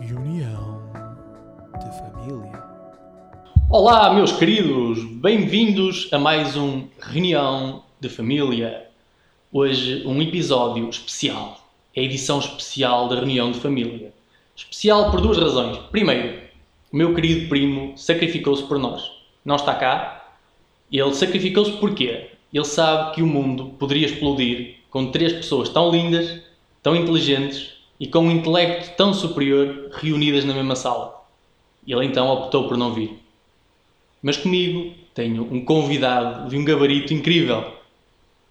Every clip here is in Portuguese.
Reunião de família. Olá, meus queridos, bem-vindos a mais um Reunião de Família. Hoje, um episódio especial. É a edição especial da Reunião de Família. Especial por duas razões. Primeiro, o meu querido primo sacrificou-se por nós. Não está cá. Ele sacrificou-se porquê? Ele sabe que o mundo poderia explodir com três pessoas tão lindas, tão inteligentes e com um intelecto tão superior reunidas na mesma sala. Ele então optou por não vir. Mas comigo tenho um convidado de um gabarito incrível.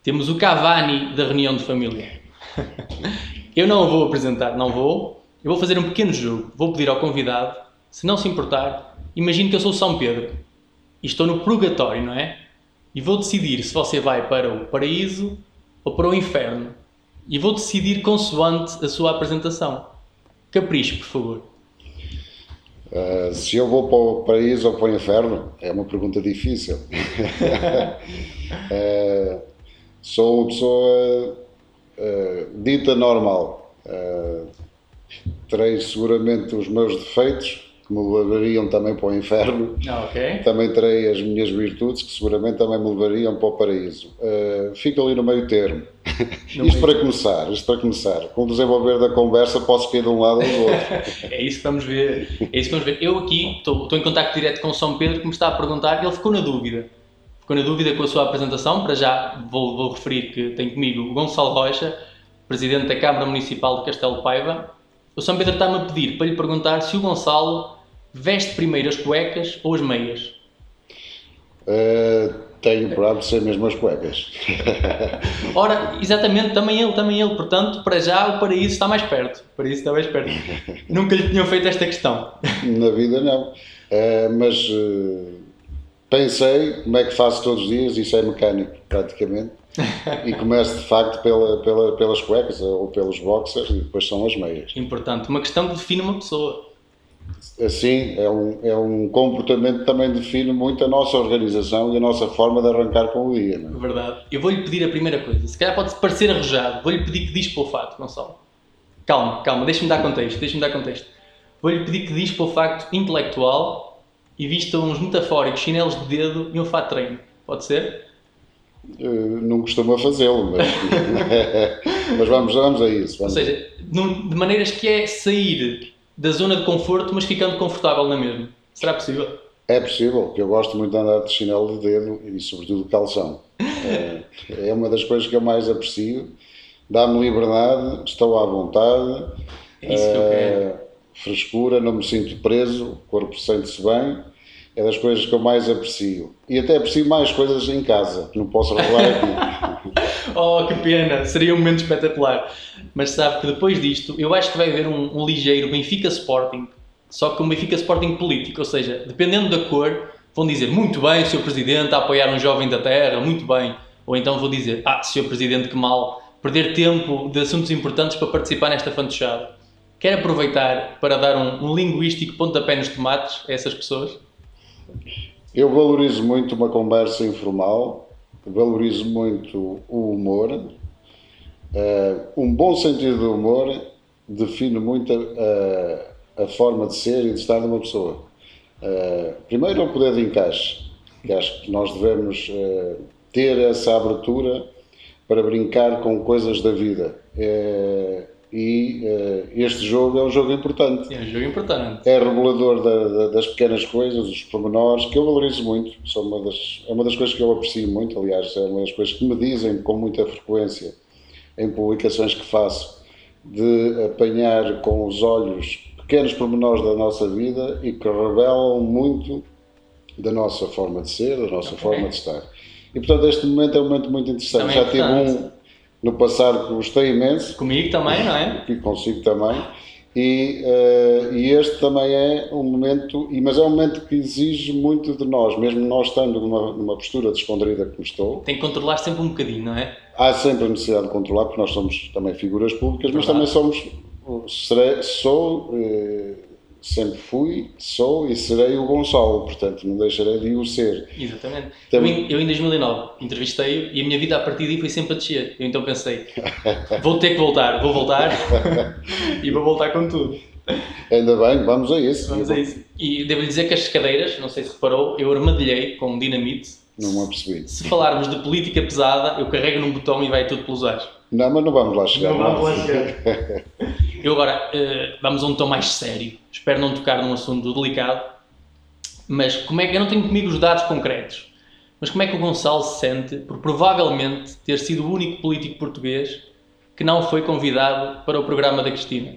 Temos o Cavani da reunião de família. Eu não o vou apresentar, não vou. Eu vou fazer um pequeno jogo. Vou pedir ao convidado, se não se importar, imagine que eu sou São Pedro e estou no purgatório, não é? E vou decidir se você vai para o paraíso ou para o inferno. E vou decidir consoante a sua apresentação. Capricho, por favor. Uh, se eu vou para o paraíso ou para o inferno, é uma pergunta difícil. uh, sou uma pessoa uh, dita normal. terei seguramente os meus defeitos, que me levariam também para o inferno. Ah, okay. Também terei as minhas virtudes, que seguramente também me levariam para o paraíso. Uh, fico ali no meio termo. No isto meio... para começar, isto para começar. Com o desenvolver da conversa posso cair de um lado ou do outro. é isso que vamos ver. É isso que vamos ver. Eu aqui estou, estou em contato direto com o São Pedro que me está a perguntar, ele ficou na dúvida. Ficou na dúvida com a sua apresentação, para já vou, vou referir que tem comigo o Gonçalo Rocha, Presidente da Câmara Municipal de Castelo Paiva, o São Pedro está-me a pedir para lhe perguntar se o Gonçalo veste primeiro as cuecas ou as meias? Uh, tenho por hábito ser mesmo as cuecas. Ora, exatamente, também ele, também ele. Portanto, para já o paraíso está mais perto. O paraíso está mais perto. Nunca lhe tinham feito esta questão. Na vida não. Uh, mas uh, pensei como é que faço todos os dias, isso é mecânico praticamente. e começo de facto pela, pela, pelas cuecas ou pelos boxers e depois são as meias. Importante, uma questão que define uma pessoa. Assim, é um, é um comportamento que também define muito a nossa organização e a nossa forma de arrancar com o dia. Não é? Verdade. Eu vou-lhe pedir a primeira coisa. Se calhar pode parecer arrojado, vou-lhe pedir que diz para o facto, Gonçalo. Calma, calma, deixa-me dar contexto, deixa-me dar contexto. Vou-lhe pedir que diz para o facto intelectual e vista uns metafóricos chinelos de dedo e um fato de treino. Pode ser? Uh, não costumo fazê-lo, mas, mas vamos, vamos a isso. Vamos Ou seja, de maneiras que é sair da zona de conforto, mas ficando confortável na mesma. Será possível? É possível, porque eu gosto muito de andar de chinelo de dedo e, sobretudo, de calção. É, é uma das coisas que eu mais aprecio. Dá-me liberdade, estou à vontade. É isso que eu quero. Frescura, não me sinto preso, o corpo sente-se bem é das coisas que eu mais aprecio. E até aprecio mais coisas em casa, que não posso revelar aqui. oh, que pena! Seria um momento espetacular. Mas sabe que depois disto, eu acho que vai haver um, um ligeiro Benfica Sporting, só que um Benfica Sporting político, ou seja, dependendo da cor, vão dizer muito bem, Sr. Presidente, a apoiar um jovem da terra, muito bem. Ou então vou dizer, ah, Sr. Presidente, que mal, perder tempo de assuntos importantes para participar nesta fantochada. Quer aproveitar para dar um, um linguístico pontapé nos tomates a essas pessoas? Eu valorizo muito uma conversa informal, valorizo muito o humor. Uh, um bom sentido de humor define muito a, a, forma de ser e de estar de uma pessoa. Uh, primeiro, o poder de encaixe, que acho que nós devemos uh, ter essa abertura para brincar com coisas da vida e uh, este jogo é um jogo importante. É um jogo importante. É regulador da, da, das pequenas coisas, dos pormenores, que eu valorizo muito. São uma das, é uma das coisas que eu aprecio muito, aliás, é uma das coisas que me dizem com muita frequência em publicações que faço, de apanhar com os olhos pequenos pormenores da nossa vida e que revelam muito da nossa forma de ser, da nossa okay. forma de estar. E portanto, este momento é um momento muito interessante. Também Já é tive um no passado gostei imenso. Comigo também, não é? E consigo também. E, uh, e, este também é um momento, mas é um momento que exige muito de nós, mesmo nós estando numa, numa postura descontraída como estou. Tem que controlar sempre um bocadinho, não é? Há sempre a necessidade de controlar, porque nós somos também figuras públicas, mas também somos, serei, sou, uh, sempre fui, sou e serei o Gonçalo, portanto não deixarei de o ser. Exatamente. Eu, em, eu em 2009 entrevistei-o e a minha vida a partir daí foi sempre a descer. Eu então pensei, vou ter que voltar, vou voltar e vou voltar com tudo. Ainda bem, vamos a isso. Vamos a isso. E devo-lhe dizer que as cadeiras, não sei se reparou, eu armadilhei com dinamite. Não me apercebi. Se falarmos de política pesada, eu carrego num botão e vai tudo pelos ares. Não, mas não vamos lá chegar. Não vamos lá chegar. Eu agora, eh, vamos a um tom mais sério. Espero não tocar num assunto delicado, mas como é que, eu não tenho comigo os dados concretos, mas como é que o Gonçalo se sente por provavelmente ter sido o único político português que não foi convidado para o programa da Cristina?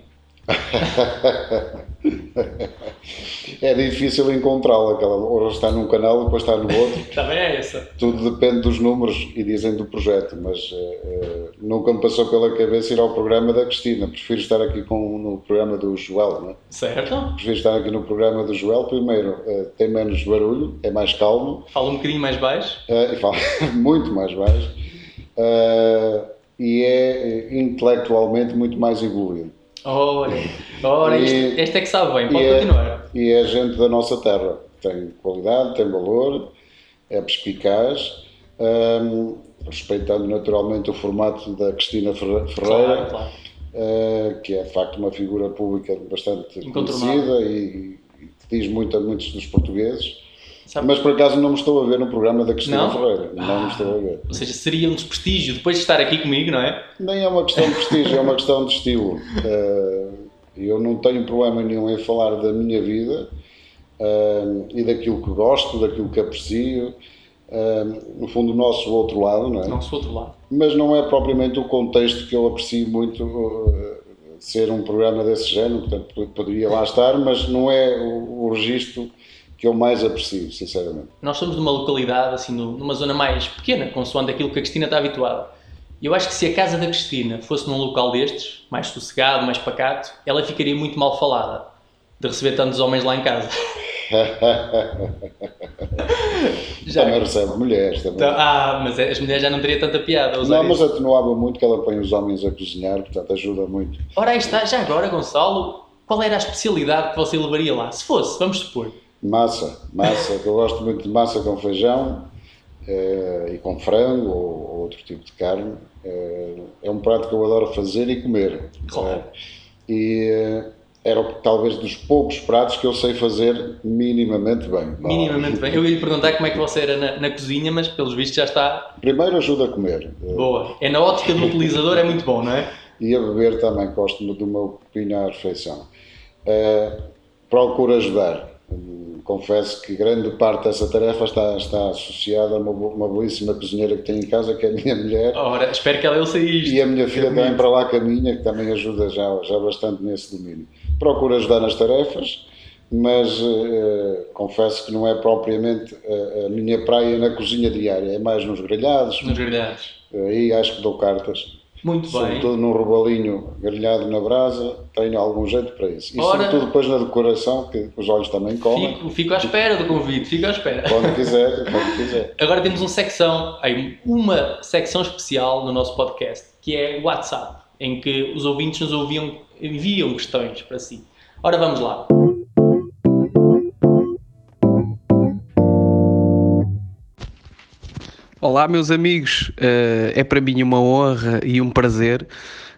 É difícil encontrá-la, aquela ou está num canal e depois está no outro. Também é essa. Tudo depende dos números e dizem do projeto, mas uh, nunca me passou pela cabeça ir ao programa da Cristina. Prefiro estar aqui com, no programa do Joel, não é? Certo. Prefiro estar aqui no programa do Joel. Primeiro, uh, tem menos barulho, é mais calmo. Fala um bocadinho mais baixo. Uh, e fala muito mais baixo. e é intelectualmente muito mais evoluído. Ora, ora isto, este é que sabe bem, pode e é- continuar. É, e é gente da nossa terra. Tem qualidade, tem valor, é perspicaz, um, respeitando naturalmente o formato da Cristina Ferreira, claro, claro. Uh, que é de facto uma figura pública bastante conhecida e, e que diz muito a muitos dos portugueses. Sabe? Mas por acaso não me estou a ver no programa da Cristina não? Ferreira. Não ah, me estou a ver. Ou seja, seria um desprestígio depois de estar aqui comigo, não é? Nem é uma questão de prestígio, é uma questão de estilo. Uh, eu não tenho problema nenhum em falar da minha vida uh, e daquilo que gosto, daquilo que aprecio. Uh, no fundo, o nosso outro lado, não é? Nosso outro lado. Mas não é propriamente o contexto que eu aprecio muito ser um programa desse género, portanto, poderia lá estar, mas não é o, o registro que eu mais aprecio, sinceramente. Nós somos de uma localidade, assim, numa zona mais pequena, consoante aquilo que a Cristina está habituada. E eu acho que se a casa da Cristina fosse num local destes, mais sossegado, mais pacato, ela ficaria muito mal falada de receber tantos homens lá em casa. já também recebe mulheres também. Então, ah, mas as mulheres já não teriam tanta piada. Não, mas atenuava muito que ela põe os homens a cozinhar, portanto ajuda muito. Ora, aí está, já agora, Gonçalo, qual era a especialidade que você levaria lá? Se fosse, vamos supor. Massa, massa, que eu gosto muito de massa com feijão eh, e com frango ou, ou, outro tipo de carne. Eh, é um prato que eu adoro fazer e comer. Claro. e eh, era talvez dos poucos pratos que eu sei fazer minimamente bem. Minimamente bem. Eu ia lhe perguntar como é que você era na, na, cozinha, mas pelos vistos já está. Primeiro ajuda a comer. Boa. É na ótica do utilizador, é muito bom, não é? E a beber também, gosto do meu copinho à refeição. Uh, procuro ajudar confesso que grande parte dessa tarefa está, está associada a uma, uma belíssima cozinheira que tenho em casa, que é a minha mulher. Ora, espero que ela ouça isto. E a minha filha também para lá caminha, que também ajuda já, já bastante nesse domínio. Procuro ajudar nas tarefas, mas uh, confesso que não é propriamente a, a, minha praia na cozinha diária, é mais nos grelhados. Nos grelhados. Aí acho que dou cartas. Muito bem. Sobretudo num robalinho grelhado na brasa, tenho algum jeito para isso. E Ora, sobretudo depois na decoração, que os olhos também comem. Fico, fico à espera do convite, fico à espera. Quando quiser, quando quiser. Agora temos uma secção, uma secção especial no nosso podcast, que é o WhatsApp, em que os ouvintes nos ouviam, enviam questões para si. Ora, vamos lá. Olá, meus amigos. Uh, é para mim uma honra e um prazer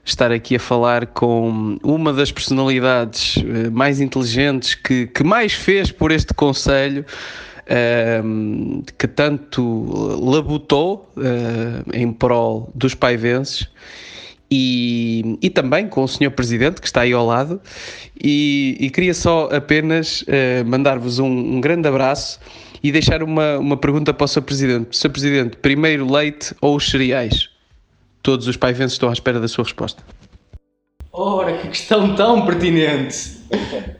estar aqui a falar com uma das personalidades uh, mais inteligentes que, que mais fez por este Conselho. Uh, que tanto labutou em prol dos paivenses e, e, também com o Sr. Presidente, que está aí ao lado, e, e queria só apenas mandar-vos um, um, grande abraço e deixar uma, uma pergunta para o Sr. Presidente. Sr. Presidente, primeiro leite ou os cereais? Todos os paivenses estão à espera da sua resposta. Ora, que questão tão pertinente!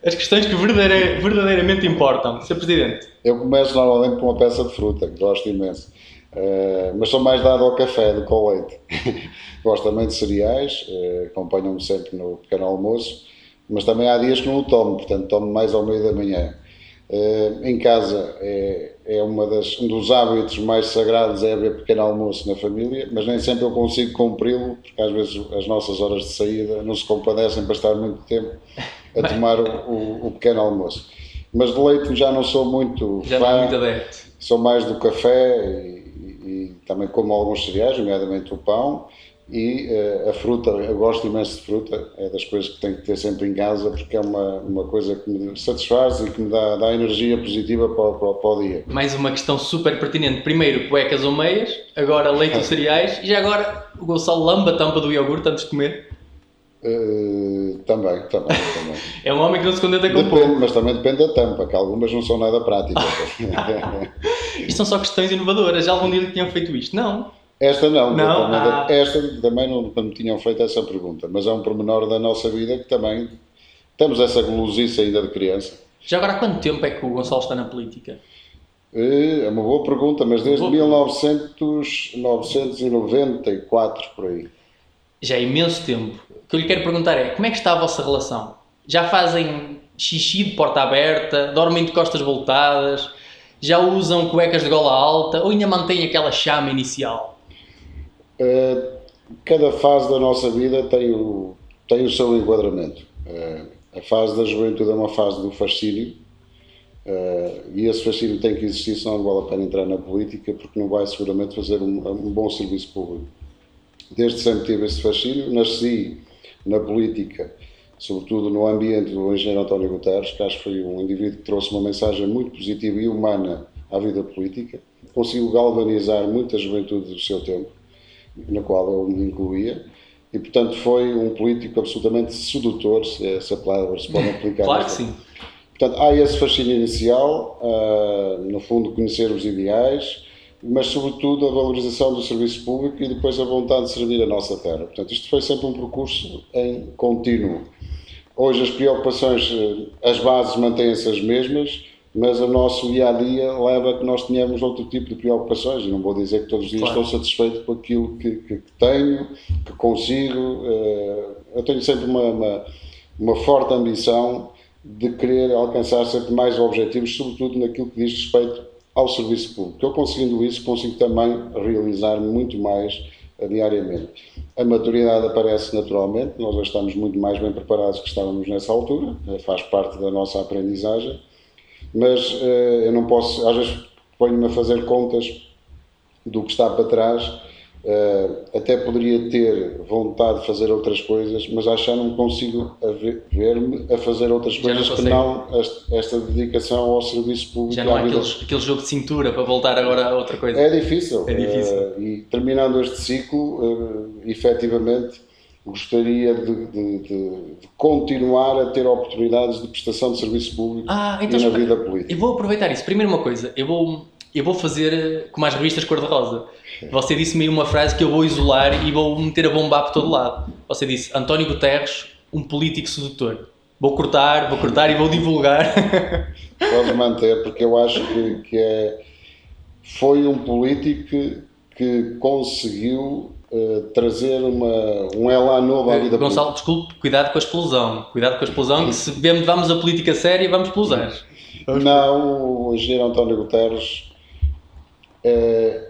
As questões que verdadeira, verdadeiramente importam. Sr. Presidente. Eu começo normalmente com uma peça de fruta, que gosto imenso. Uh, mas sou mais dado ao café do que ao leite. gosto também de cereais, uh, acompanham-me sempre no pequeno almoço, mas também há dias que não o tomo, portanto tomo mais ao meio da manhã. Uh, em casa é, é uma das, um dos hábitos mais sagrados é haver pequeno almoço na família, mas nem sempre eu consigo cumpri-lo, porque às vezes as nossas horas de saída não se compadecem para estar muito tempo a tomar o, o, o pequeno almoço. Mas de leite já não sou muito já fã, não é muito adepto. sou mais do café e, e, e também como alguns cereais, nomeadamente o pão, e uh, a fruta, eu gosto imenso de fruta, é das coisas que tenho que ter sempre em casa porque é uma, uma coisa que me satisfaz e que me dá, dá energia positiva para, para, para o dia. Mais uma questão super pertinente. Primeiro, cuecas ou meias, agora leite ou cereais e já agora o Gonçalo lamba a tampa do iogurte antes de comer. Uh, também, também, também. é um homem que não se contenta com depende, pouco. Mas também depende da tampa, que algumas não são nada práticas. isto são só questões inovadoras. Já algum dia tinham feito isto? Não. Esta não, não? Ah. esta também não, não me tinham feito essa pergunta, mas é um pormenor da nossa vida que também temos essa gulosice ainda de criança. Já agora há quanto tempo é que o Gonçalo está na política? É uma boa pergunta, mas desde 1994 por aí. Já é imenso tempo. O que eu lhe quero perguntar é como é que está a vossa relação? Já fazem xixi de porta aberta, dormem de costas voltadas, já usam cuecas de gola alta ou ainda mantêm aquela chama inicial? Uh, cada fase da nossa vida tem o, tem o seu enquadramento. Uh, a fase da juventude é uma fase do fascínio uh, e esse fascínio tem que existir, senão não vale a pena entrar na política porque não vai seguramente fazer um, um bom serviço público. Desde sempre tive esse fascínio, nasci na política, sobretudo no ambiente do engenheiro António Guterres, que acho que foi um indivíduo que trouxe uma mensagem muito positiva e humana à vida política, conseguiu galvanizar muita juventude do seu tempo na qual eu me incluía, e portanto foi um político absolutamente sedutor, se essa palavra se pode aplicar. claro que sim. Portanto, há esse fascínio inicial, uh, no fundo, conhecer os ideais, mas sobretudo a valorização do serviço público e depois a vontade de servir a nossa terra. Portanto, isto foi sempre um percurso em contínuo. Hoje as preocupações, eh, as bases mantêm-se as mesmas, mas o nosso dia a dia leva a que nós tenhamos outro tipo de preocupações. E não vou dizer que todos os dias claro. estou satisfeito com aquilo que, que, que tenho, que consigo. Eh, eu tenho sempre uma, uma, uma, forte ambição de querer alcançar sempre mais objetivos, sobretudo naquilo que diz respeito ao serviço público. Eu conseguindo isso, consigo também realizar muito mais eh, diariamente. A maturidade aparece naturalmente, nós já estamos muito mais bem preparados que estávamos nessa altura, eh, faz parte da nossa aprendizagem mas uh, eu não posso, às vezes ponho-me a fazer contas do que está para trás, uh, até poderia ter vontade de fazer outras coisas, mas acho que já não consigo ver-me a fazer outras coisas não que não esta dedicação ao serviço público. Já não há aquele, aquele jogo de cintura para voltar agora a outra coisa. É difícil. É difícil. Uh, e terminando este ciclo, uh, efetivamente, gostaria de, de, de, continuar a ter oportunidades de prestação de serviço público ah, então, e na vida política. Eu vou aproveitar isso. Primeiro uma coisa, eu vou, eu vou fazer eh, como as revistas cor-de-rosa. Você disse-me uma frase que eu vou isolar e vou meter a bombar por todo lado. Você disse, António Guterres, um político sedutor. Vou cortar, vou cortar e vou divulgar. Podes manter, porque eu acho que, que é, foi um político que, que conseguiu Uh, trazer uma, um elan novo à eh, vida Gonçalo, política. desculpe, cuidado com a explosão. Cuidado com a explosão, que se vemos, vamos a política séria, vamos ares. Não, o engenheiro António Guterres uh,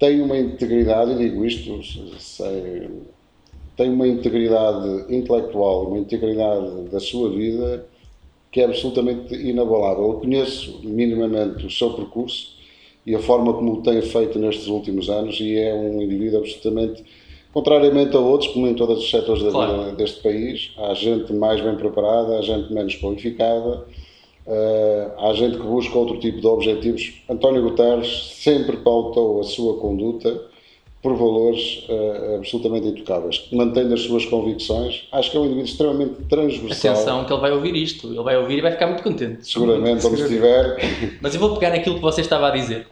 tem uma integridade, e digo isto, sei, tem uma integridade intelectual, uma integridade da sua vida que é absolutamente inabalável. Eu conheço minimamente o seu percurso e a forma como o tem feito nestes últimos anos e é um indivíduo absolutamente contrariamente a outros, como em todos os setores da claro. vida deste país, há gente mais bem preparada, há gente menos qualificada, uh, há gente que busca outro tipo de objetivos. António Guterres sempre pautou a sua conduta por valores uh, absolutamente intocáveis, mantendo as suas convicções. Acho que é um indivíduo extremamente transversal. Atenção, que ele vai ouvir isto, ele vai ouvir e vai ficar muito contente. Seguramente, onde estiver. Mas eu vou pegar naquilo que você estava a dizer,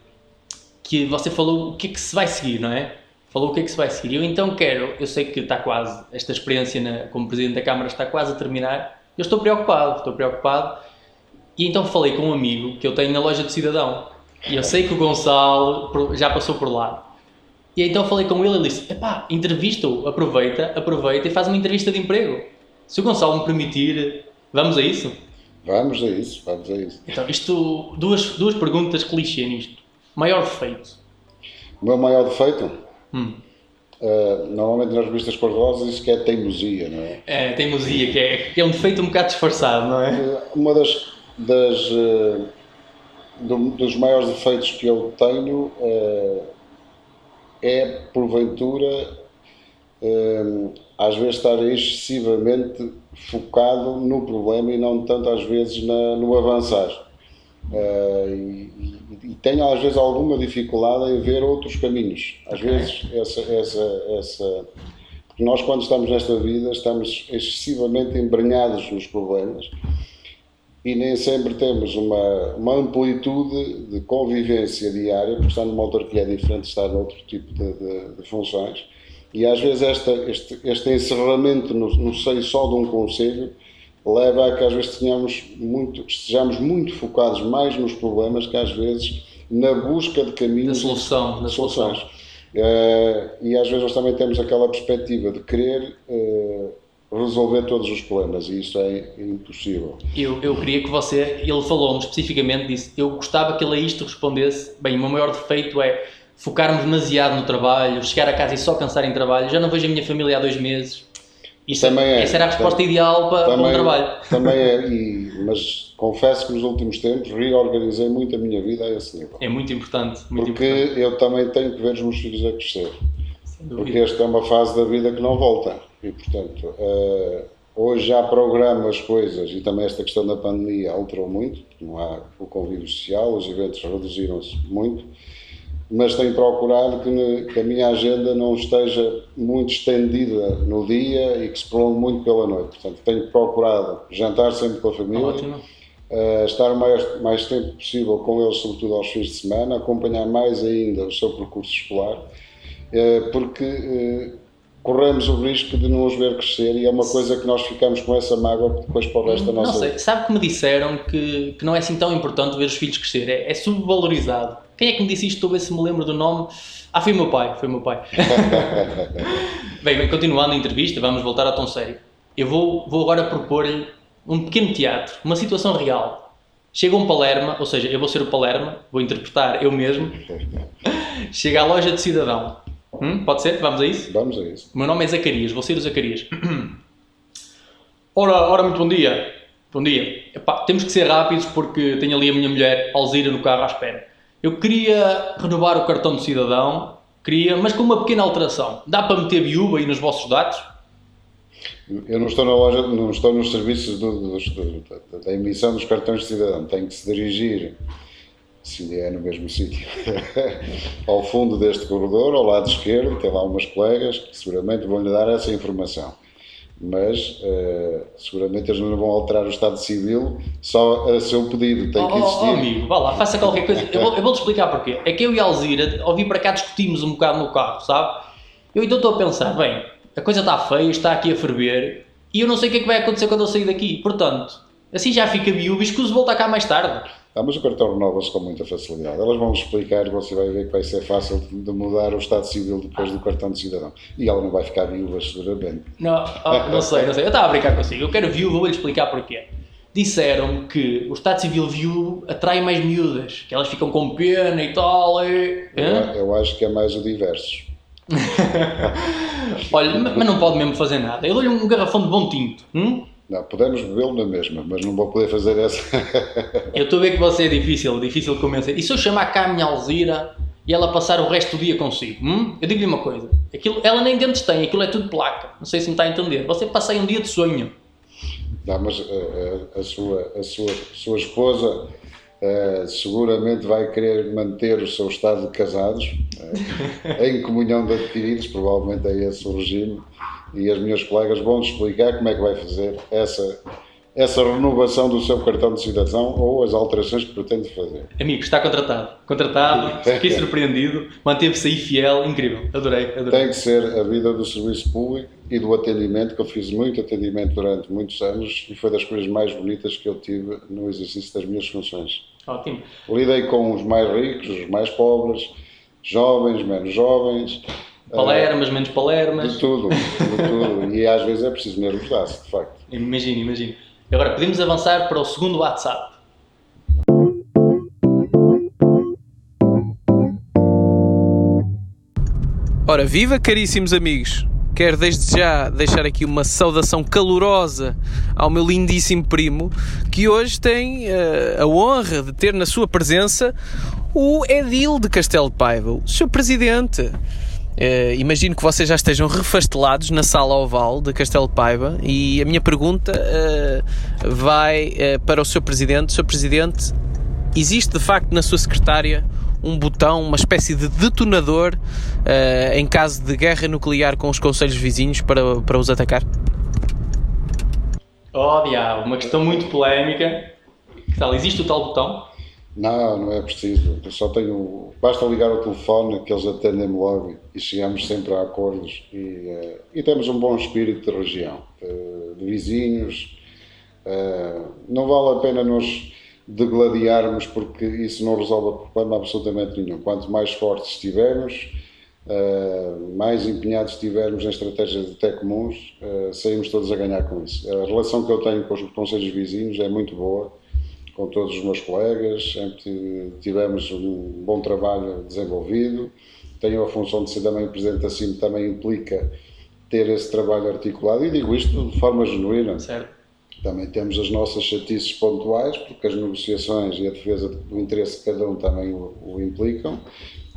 que você falou o que é que se vai seguir, não é? Falou o que é que se vai seguir. Eu então quero, eu sei que está quase, esta experiência na, como Presidente da Câmara está quase a terminar, eu estou preocupado, estou preocupado, e então falei com um amigo que eu tenho na loja de cidadão, e eu sei que o Gonçalo já passou por lá, e então falei com ele e ele disse: epá, entrevista-o, aproveita, aproveita e faz uma entrevista de emprego. Se o Gonçalo me permitir, vamos a isso? Vamos a isso, vamos a isso. Então, isto, duas, duas perguntas clichê nisto. Maior defeito? O meu maior defeito? Hum. Uh, normalmente nas revistas cor-de-rosa diz que é teimosia, não é? É, teimosia, que é, que é um defeito um bocado disfarçado, não é? Eh, uma das, das uh, do, dos maiores defeitos que eu tenho uh, é, porventura, às vezes estar excessivamente focado no problema e não tanto às vezes na, no avançar. Uh, e, e, tenho às vezes alguma dificuldade em ver outros caminhos. Às okay. vezes essa, essa, essa porque nós quando estamos nesta vida estamos excessivamente embrenhados nos problemas e nem sempre temos uma, uma amplitude de convivência diária, porque estar numa autarquia é diferente de estar noutro tipo de, de, de funções e às vezes esta, este, este encerramento no, no seio só de um conselho leva a que às vezes tenhamos muito, estejamos muito focados mais nos problemas que às vezes na busca de caminhos. Da solução, da soluções. Uh, e às vezes nós também temos aquela perspectiva de querer uh, resolver todos os problemas e isso é impossível. Eu, eu queria que você, ele falou-me especificamente disso, eu gostava que ele a isto respondesse, bem, o meu maior defeito é focar-me demasiado no trabalho, chegar a casa e só pensar em trabalho, já não vejo a minha família há dois meses. Isso, também é, essa era a resposta também, ideal para, também, para um trabalho. Também é, e, mas confesso que nos últimos tempos reorganizei muito a minha vida a esse nível. É muito importante. Muito porque importante. eu também tenho que ver os meus filhos a crescer. Porque esta é uma fase da vida que não volta. E, portanto, uh, hoje já programa as coisas e também esta questão da pandemia alterou muito. Não há o convívio social, os eventos reduziram-se muito mas tenho procurado que, que, a minha agenda não esteja muito estendida no dia e que se prolongue muito pela noite. Portanto, tenho procurado jantar sempre com a família, uh, estar o mais, mais tempo possível com eles, sobretudo aos fins de semana, acompanhar mais ainda o seu percurso escolar, uh, porque uh, corremos o risco de não os ver crescer e é uma coisa que nós ficamos com essa mágoa depois para o resto da nossa Não sei, sabe que me disseram que, que não é assim tão importante ver os filhos crescer, é, é subvalorizado. Quem é que me disse isto? Estou a ver se me lembro do nome. Ah, foi o meu pai, foi o meu pai. bem, bem, continuando a entrevista, vamos voltar a tão sério. Eu vou, vou agora propor-lhe um pequeno teatro, uma situação real. Chega um Palerma, ou seja, eu vou ser o Palerma, vou interpretar eu mesmo. Chega à loja de cidadão. Hum? Pode ser? Vamos a isso? Vamos a isso. O meu nome é Zacarias, vou ser o Zacarias. ora, ora, muito bom dia. Bom dia. Epá, temos que ser rápidos porque tenho ali a minha mulher, Alzira, no carro à espera. Eu queria renovar o cartão de cidadão, queria, mas com uma pequena alteração. Dá para meter viúva aí nos vossos dados? Eu não estou na loja, não estou nos serviços do, do, do, da emissão dos cartões de cidadão. Tenho que se dirigir, se é no mesmo sítio, ao fundo deste corredor, ao lado esquerdo, tem lá umas colegas que seguramente vão-lhe dar essa informação mas uh, seguramente eles não vão alterar o Estado Civil só a seu pedido, tem oh, que existir. Oh, amigo, vá lá, faça qualquer coisa. Eu vou-te vou explicar porquê. É que eu e a Alzira, ao vir para cá, discutimos um bocado no carro, sabe? Eu então estou a pensar, bem, a coisa está feia, está aqui a ferver, e eu não sei o que é que vai acontecer quando eu sair daqui. Portanto, assim já fica viúvo e escuso voltar cá mais tarde. Ah, mas o cartão renova-se com muita facilidade. Elas vão explicar, você vai ver que vai ser fácil de mudar o Estado Civil depois do cartão de cidadão. E ela não vai ficar viúva, seguramente. Não, oh, não sei, não sei. Eu estava a brincar consigo. Eu quero viúva, vou-lhe explicar porquê. Disseram que o Estado Civil viúvo atrai mais miúdas, que elas ficam com pena e tal. E... Eu, eu acho que é mais o diverso. Olha, mas não pode mesmo fazer nada. Eu dou-lhe um garrafão de bom tinto. Hum? Não, podemos bebê-lo na mesma, mas não vou poder fazer essa. eu estou a ver que você é difícil, difícil de convencer. E se eu chamar cá a minha Alzira e ela passar o resto do dia consigo? Hum? Eu digo-lhe uma coisa: aquilo, ela nem dentes tem, aquilo é tudo placa. Não sei se me está a entender. Você passa aí um dia de sonho. Não, mas a, eh, a, eh, a sua, a sua, sua esposa uh, seguramente vai querer manter o seu estado de casados, uh, em comunhão de adquiridos, provavelmente é esse o regime e as minhas colegas vão explicar como é que vai fazer essa, essa renovação do seu cartão de cidadão ou as alterações que pretende fazer. Amigo, está contratado. Contratado, fiquei surpreendido, manteve-se aí fiel, incrível. Adorei, adorei. Tem que ser a vida do serviço público e do atendimento, que eu fiz muito atendimento durante muitos anos e foi das coisas mais bonitas que eu tive no exercício das minhas funções. Ótimo. Lidei com os mais ricos, os mais pobres, jovens, menos jovens, Palermas, menos palermas. De tudo, de tudo. e às vezes é preciso nervosar-se, de facto. Imagino, imagino. Agora podemos avançar para o segundo WhatsApp. Ora, viva caríssimos amigos! Quero desde já deixar aqui uma saudação calorosa ao meu lindíssimo primo, que hoje tem uh, a honra de ter na sua presença o Edil de Castelo de Paiva, o seu presidente. Uh, imagino que vocês já estejam refastelados na sala oval de Castelo Paiva e a minha pergunta uh, vai uh, para o Sr. Presidente. Sr. Presidente, existe de facto na sua secretária um botão, uma espécie de detonador em caso de guerra nuclear com os conselhos vizinhos para, para os atacar? Oh, diabo, uma questão muito polémica. Que tal? Existe o tal botão? Não, não é preciso. Eu só tenho. Basta ligar o telefone que eles atendem-me logo e chegamos sempre a acordos e, uh, e temos um bom espírito de região, de, de vizinhos. Uh, não vale a pena nos degladiarmos porque isso não resolve problema absolutamente nenhum. Quanto mais fortes estivermos, uh, mais empenhados estivermos em estratégias até comuns, saímos todos a ganhar com isso. A relação que eu tenho com os conselhos vizinhos é muito boa com todos os meus colegas, sempre tivemos um bom trabalho desenvolvido. Tenho a função de ser também presidente da CIM, também implica ter esse trabalho articulado e digo isto de forma genuína. Certo. Também temos as nossas chatices pontuais, porque as negociações e a defesa do interesse de cada um também o, o implicam,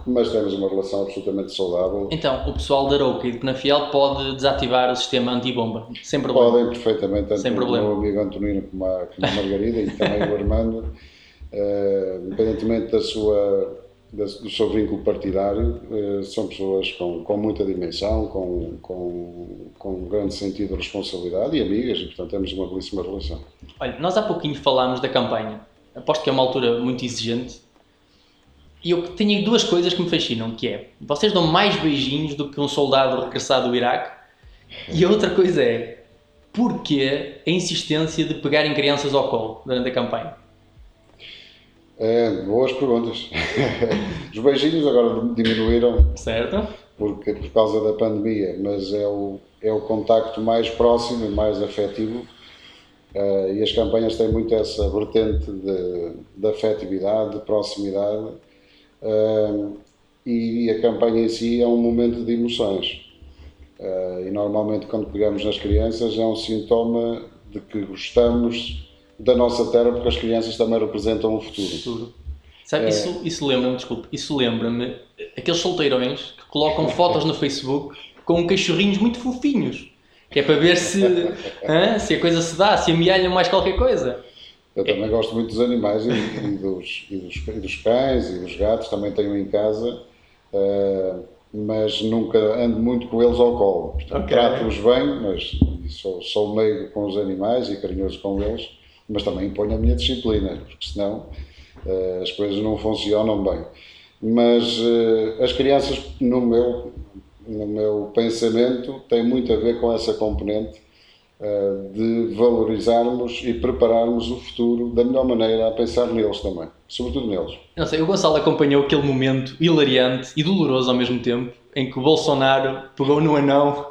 mas temos uma relação absolutamente saudável. Então, o pessoal da Arouca e de Penafiel pode desativar o sistema antibomba, sem problema? Podem, perfeitamente, tanto sem problema. o meu amigo Antonino como a, como a Margarida e também o Armando, uh, independentemente da sua, da, do seu vínculo partidário, uh, são pessoas com, com muita dimensão, com, com, com um grande sentido de responsabilidade e amigas, e portanto temos uma belíssima relação. Olha, nós há pouquinho falámos da campanha, aposto que é uma altura muito exigente, e eu tenho duas coisas que me fascinam, que é, vocês dão mais beijinhos do que um soldado regressado do Iraque, e a outra coisa é, porquê a insistência de pegarem crianças ao colo durante a campanha? É, boas perguntas. Os beijinhos agora diminuíram. Certo. Porque, por causa da pandemia, mas é o, é o contacto mais próximo e mais afetivo. Uh, e as campanhas têm muito essa vertente de, de afetividade, de proximidade Uh, e a campanha em si é um momento de emoções. Uh, e normalmente, quando pegamos nas crianças, é um sintoma de que gostamos da nossa terra, porque as crianças também representam o futuro. futuro. Sabe, é... isso, isso lembra-me, desculpe, isso lembra-me aqueles solteirões que colocam fotos no Facebook com cachorrinhos muito fofinhos, que é para ver se, hein, se a coisa se dá, se amealham mais qualquer coisa. Eu também gosto muito dos animais e, e, dos, e, dos, e, dos, cães e dos gatos, também tenho em casa, uh, mas nunca ando muito com eles ao colo. Okay. Trato-os bem, mas sou, sou meio com os animais e carinhoso com eles, mas também imponho a minha disciplina, porque senão uh, as coisas não funcionam bem. Mas uh, as crianças, no meu, no meu pensamento, têm muito a ver com essa componente de valorizarmos e prepararmos o futuro da melhor maneira a pensar neles também, sobretudo neles. Não sei, o Gonçalo acompanhou aquele momento hilariante e doloroso ao mesmo tempo em que o Bolsonaro pegou no anão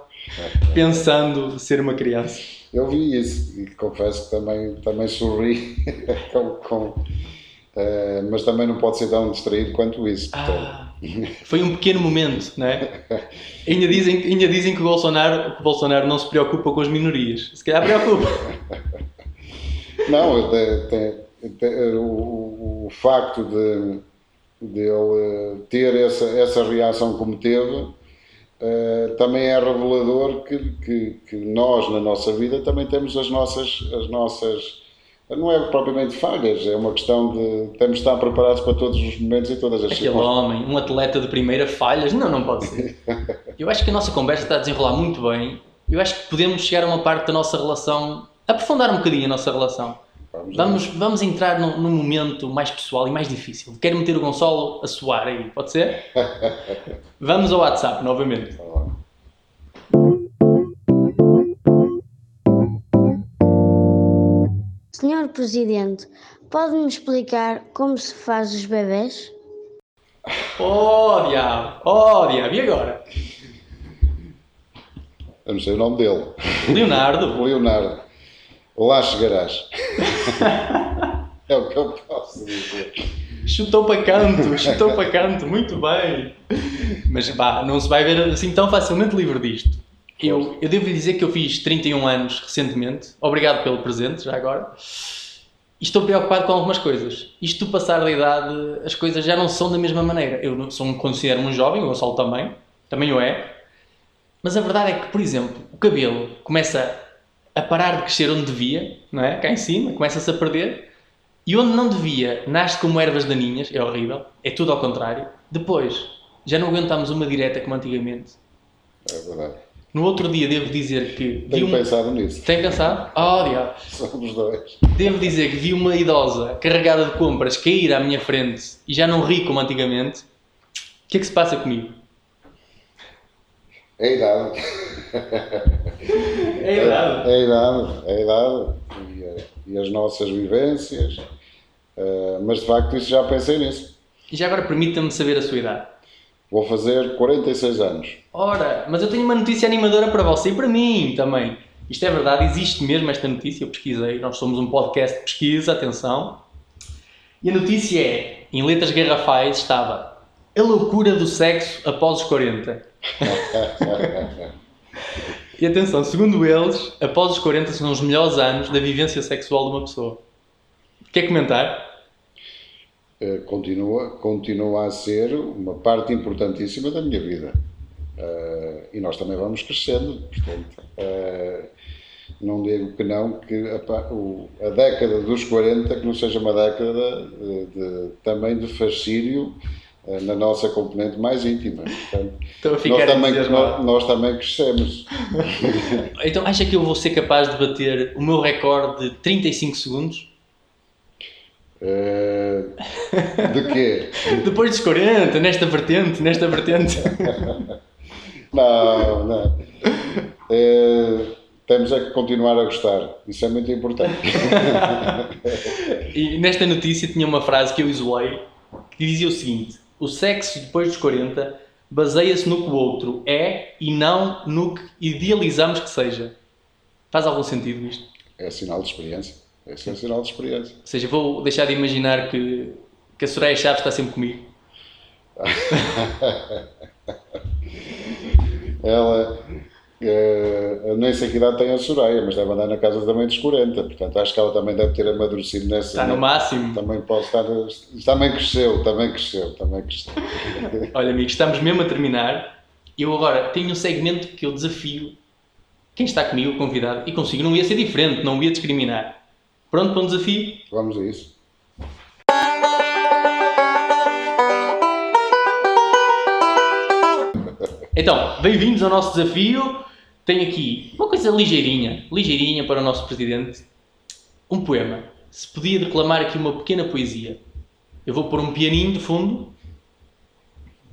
pensando ser uma criança. Eu vi isso e confesso que também, também sorri com, com Uh, mas também não pode ser tão distraído quanto isso. Ah, foi um pequeno momento, não é? ainda, dizem, ainda dizem que o, Bolsonaro, que o Bolsonaro não se preocupa com as minorias. Se calhar preocupa. não, o, o, facto de, de ele ter essa, essa reação como teve uh, também é revelador que, que, que, nós, na nossa vida, também temos as nossas. As nossas não é propriamente falhas, é uma questão de temos de estar preparados para todos os momentos e todas as Aquele homem, um atleta de primeira, falhas? Não, não pode ser. Eu acho que a nossa conversa está a desenrolar muito bem. Eu acho que podemos chegar a uma parte da nossa relação, aprofundar um bocadinho a nossa relação. Vamos, vamos, vamos entrar num, num, momento mais pessoal e mais difícil. Quero meter o Gonçalo a suar aí, pode ser? vamos ao WhatsApp novamente. Tá Senhor Presidente, pode-me explicar como se faz os bebés? Oh, diabo! Oh, diabo! E agora? Eu não sei o nome dele. Leonardo. Leonardo. Lá chegarás. é o que eu posso dizer. Chutou para canto, chutou para canto, muito bem. Mas vá, não se vai ver assim tão facilmente livre disto. Eu, eu devo lhe dizer que eu fiz 31 anos recentemente. Obrigado pelo presente, já agora. E estou preocupado com algumas coisas. Isto do passar da idade, as coisas já não são da mesma maneira. Eu sou, considero um jovem, o Gonçalo também. também o é. Mas a verdade é que, por exemplo, o cabelo começa a parar de crescer onde devia, não é? Cá em cima, começa-se a perder. E onde não devia, nasce como ervas daninhas, é horrível, é tudo ao contrário. Depois, já não aguentamos uma direta como antigamente. É verdade. No outro dia, devo dizer que. Tenho uma- pensado nisso. Tem pensado? Oh, diabo. Somos dois. Devo dizer que vi uma idosa carregada de compras cair à minha frente e já não ri como antigamente. O que é que se passa comigo? É a idade. É verdade. É a idade. É a idade. E, eh, e as nossas vivências. Eh, mas de facto, isso já pensei nisso. E já agora permita-me saber a sua idade. Vou fazer 46 anos. Ora, mas eu tenho uma notícia animadora para você e para mim também. Isto é verdade, existe mesmo esta notícia, eu pesquisei, nós somos um podcast de pesquisa, atenção. E a notícia é, em letras garrafais estava A loucura do sexo após os 40. e atenção, segundo eles, após os 40 são os melhores anos da vivência sexual de uma pessoa. Quer comentar? Eh, continua, continua a ser uma parte importantíssima da minha vida. Eh, e nós também vamos crescendo, portanto, eh, não digo que não, que a, o- a década dos 40 que não seja uma década de, de- também de fascínio eh, na nossa componente mais íntima. Portanto, Estou a ficar nós, também, nós, nós também crescemos. Então acha que eu vou ser capaz de bater o meu recorde de 35 segundos? Eh, de quê? Depois dos 40, nesta vertente, nesta vertente. Não, não. Eh, temos é que continuar a gostar. Isso é muito importante. E nesta notícia tinha uma frase que eu isolei que dizia o seguinte: O sexo depois dos 40 baseia-se no que o outro é e não no que idealizamos que seja. Faz algum sentido isto? É sinal de experiência. Esse é sinal de experiência. Ou seja, vou deixar de imaginar que, que a Soraya Chaves está sempre comigo. Ela, eu nem sei que idade tem a Soraya, mas deve andar na casa também dos 40. Portanto, acho que ela também deve ter amadurecido nessa. Está no máximo. Também pode estar. Também cresceu, também cresceu, também cresceu. Olha, amigos, estamos mesmo a terminar. Eu agora tenho um segmento que eu desafio quem está comigo, convidado, e consigo. Não ia ser diferente, não ia discriminar. Pronto para um desafio? Vamos a isso. Então, bem-vindos ao nosso desafio. Tenho aqui uma coisa ligeirinha, ligeirinha para o nosso presidente. Um poema. Se podia declamar aqui uma pequena poesia. Eu vou pôr um pianinho de fundo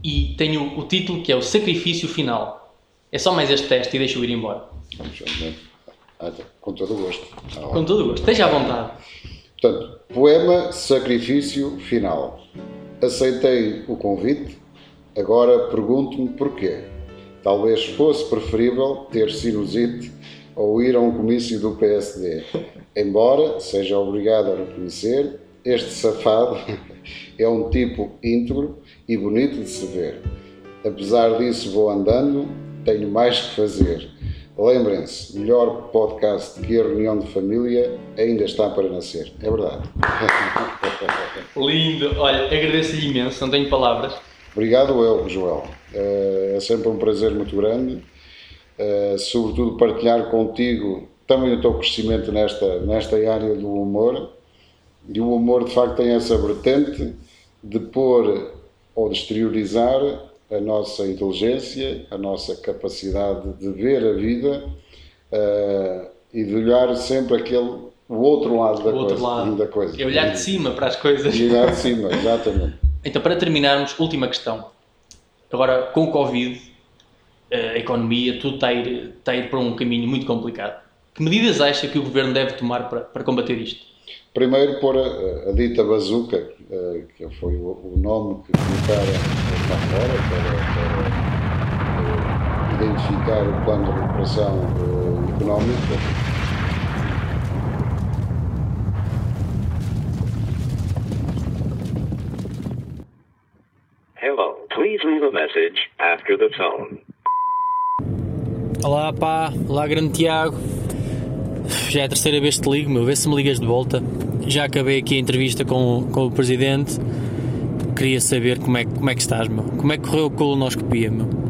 e tenho o título que é o Sacrifício Final. É só mais este teste e deixo-o ir embora. Vamos tá. Com todo o gosto. Tá. Com todo o gosto. Esteja à vontade. Portanto, poema Sacrifício Final. Aceitei o convite, agora pergunto-me porquê. Talvez fosse preferível ter sinusite ou ir a um comício do PSD. Embora seja obrigado a reconhecer, este safado é um tipo íntegro e bonito de se ver. Apesar disso, vou andando, tenho mais que fazer. Lembrem-se, melhor podcast que a reunião de família ainda está para nascer. É verdade. Lindo. Olha, agradeço-lhe imenso, não tenho palavras. Obrigado eu, Joel. Eh, É sempre um prazer muito grande, eh, sobretudo partilhar contigo também o teu crescimento nesta, nesta área do humor. E o humor, de facto, tem essa vertente de pôr ou de exteriorizar a nossa inteligência, a nossa capacidade de ver a vida eh, e de olhar sempre aquele, o outro lado da O outro coisa. lado. Da coisa. É olhar de cima para as coisas. E olhar de cima, exatamente. Então, para terminarmos, última questão. Agora, com o Covid, a economia, tudo está a ir, está a ir para um caminho muito complicado. Que medidas acha que o Governo deve tomar para, para combater isto? Primeiro, pôr a, a dita bazuca, que foi o, o nome que colocaram lá fora para, para, eh, identificar o plano de recuperação eh, económica. Hello. Please leave a message after the tone. Olá pá, olá grande Tiago. Já é a terceira vez que te ligo, meu, vê se me ligas de volta. Já acabei aqui a entrevista com, com o Presidente. Queria saber como é, como é que estás, meu. Como é que correu a colonoscopia, meu?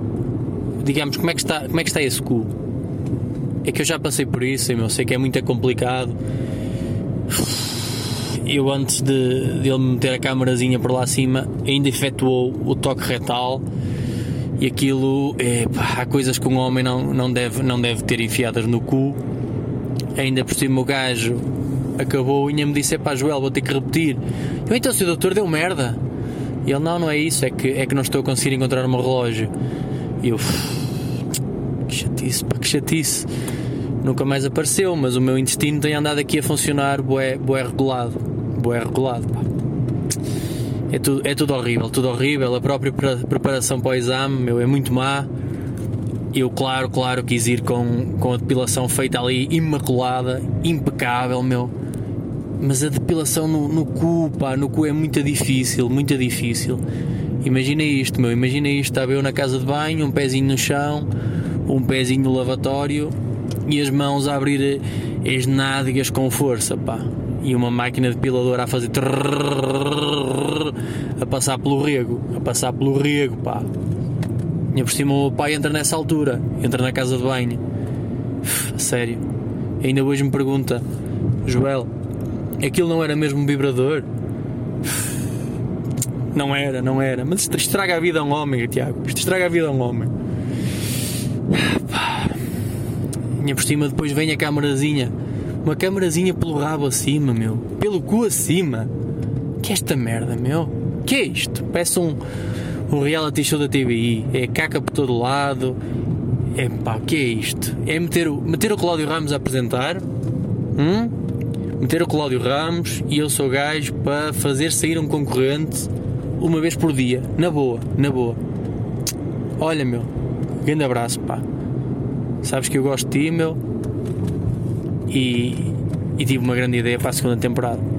digamos, como é, que está, como é que está esse cu? É que eu já passei por isso, eu sei que é muito complicado. Eu antes de, de ele meter a câmarazinha por lá acima, ainda efetuou o toque retal e aquilo, é, pá, há coisas que um homem não, não, deve, não deve ter enfiadas no cu. Ainda por cima o gajo acabou e me disse: pá, Joel, vou ter que repetir. Eu então, se o doutor deu merda. E ele: não, não é isso, é que, é que não estou a conseguir encontrar o meu relógio. E eu: que chatice, pá, que chatice. Nunca mais apareceu, mas o meu intestino tem andado aqui a funcionar bué, bué regulado. Bué regulado, pá. É tudo, é tudo horrível, tudo horrível. A própria preparação para o exame, meu, é muito má. Eu, claro, claro, quis ir com, com a depilação feita ali, imaculada, impecável, meu. Mas a depilação no, no cu, pá, no cu é muito difícil, muito difícil. Imagina isto, meu, imagina isto, estava eu na casa de banho, um pezinho no chão, um pezinho no lavatório e as mãos a abrir as nádegas com força, pá. E uma máquina depiladora a fazer a passar pelo rego, a passar pelo rego, pá. E por cima o pai entra nessa altura, entra na casa de banho. Sério. E ainda hoje me pergunta, Joel, aquilo não era mesmo um vibrador? Não era, não era. Mas isto estraga a vida a um homem, Tiago. Isto estraga a vida a um homem. E por cima depois vem a câmarazinha. Uma câmarazinha pelo rabo acima, meu. Pelo cu acima. Que é esta merda, meu? Que é isto? Parece um um reality show da TVI, é caca por todo lado. É pá, o que é isto? É meter o, meter o Cláudio Ramos a apresentar, hum? meter o Cláudio Ramos e eu sou gajo para fazer sair um concorrente uma vez por dia, na boa, na boa. Olha, meu, grande abraço, pá. Sabes que eu gosto de ti, meu, e, e tive uma grande ideia para a segunda temporada.